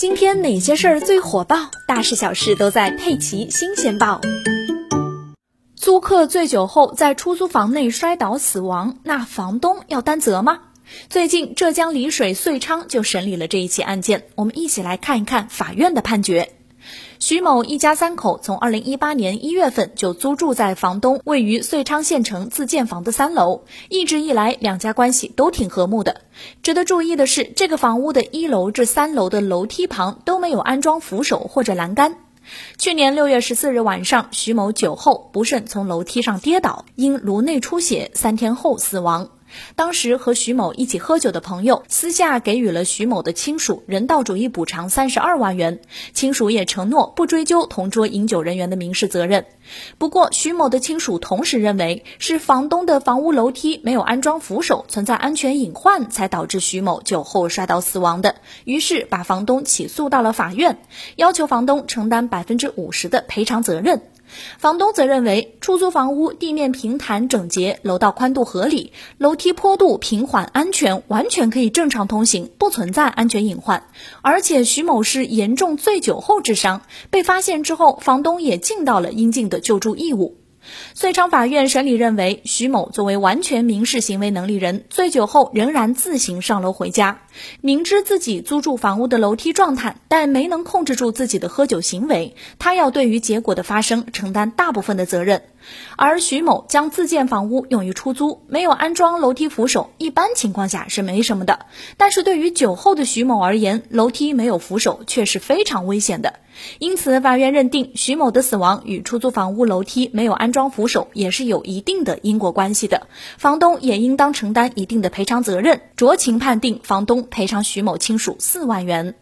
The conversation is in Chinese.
今天哪些事儿最火爆？大事小事都在《佩奇新鲜报》。租客醉酒后在出租房内摔倒死亡，那房东要担责吗？最近浙江丽水遂昌就审理了这一起案件，我们一起来看一看法院的判决。徐某一家三口从二零一八年一月份就租住在房东位于遂昌县城自建房的三楼，一直以来两家关系都挺和睦的。值得注意的是，这个房屋的一楼至三楼的楼梯旁都没有安装扶手或者栏杆。去年六月十四日晚上，徐某酒后不慎从楼梯上跌倒，因颅内出血，三天后死亡。当时和徐某一起喝酒的朋友私下给予了徐某的亲属人道主义补偿三十二万元，亲属也承诺不追究同桌饮酒人员的民事责任。不过，徐某的亲属同时认为是房东的房屋楼梯没有安装扶手，存在安全隐患，才导致徐某酒后摔倒死亡的。于是把房东起诉到了法院，要求房东承担百分之五十的赔偿责任。房东则认为，出租房屋地面平坦整洁，楼道宽度合理，楼梯坡度平缓安全，完全可以正常通行，不存在安全隐患。而且徐某是严重醉酒后致伤，被发现之后，房东也尽到了应尽的救助义务。遂昌法院审理认为，徐某作为完全民事行为能力人，醉酒后仍然自行上楼回家，明知自己租住房屋的楼梯状态，但没能控制住自己的喝酒行为，他要对于结果的发生承担大部分的责任。而徐某将自建房屋用于出租，没有安装楼梯扶手，一般情况下是没什么的。但是对于酒后的徐某而言，楼梯没有扶手却是非常危险的。因此，法院认定徐某的死亡与出租房屋楼梯没有安装扶手也是有一定的因果关系的，房东也应当承担一定的赔偿责任，酌情判定房东赔偿徐某亲属四万元。